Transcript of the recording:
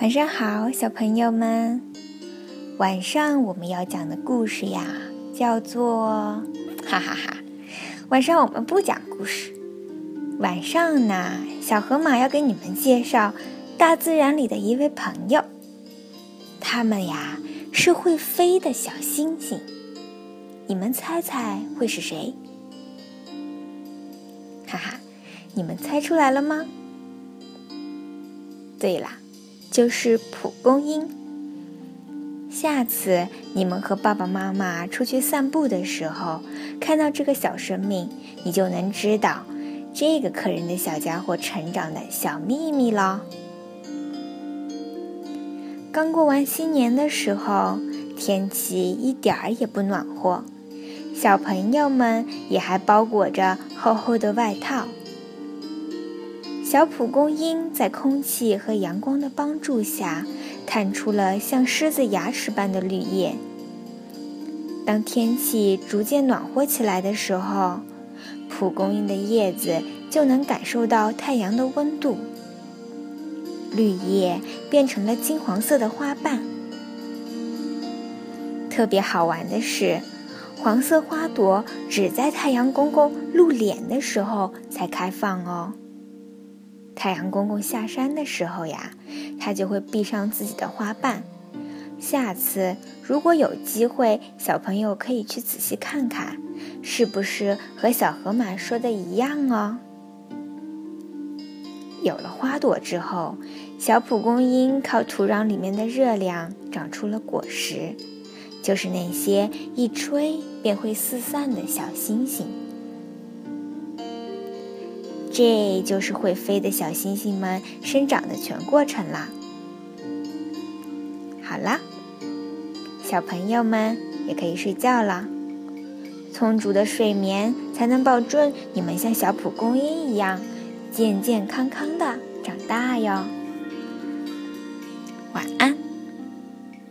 晚上好，小朋友们。晚上我们要讲的故事呀，叫做哈哈哈。晚上我们不讲故事。晚上呢，小河马要给你们介绍大自然里的一位朋友。他们呀是会飞的小星星。你们猜猜会是谁？哈哈，你们猜出来了吗？对啦。就是蒲公英。下次你们和爸爸妈妈出去散步的时候，看到这个小生命，你就能知道这个可人的小家伙成长的小秘密了。刚过完新年的时候，天气一点儿也不暖和，小朋友们也还包裹着厚厚的外套。小蒲公英在空气和阳光的帮助下，探出了像狮子牙齿般的绿叶。当天气逐渐暖和起来的时候，蒲公英的叶子就能感受到太阳的温度，绿叶变成了金黄色的花瓣。特别好玩的是，黄色花朵只在太阳公公露脸的时候才开放哦。太阳公公下山的时候呀，它就会闭上自己的花瓣。下次如果有机会，小朋友可以去仔细看看，是不是和小河马说的一样哦？有了花朵之后，小蒲公英靠土壤里面的热量长出了果实，就是那些一吹便会四散的小星星。这就是会飞的小星星们生长的全过程啦。好啦，小朋友们也可以睡觉了。充足的睡眠才能保证你们像小蒲公英一样健健康康的长大哟。晚安。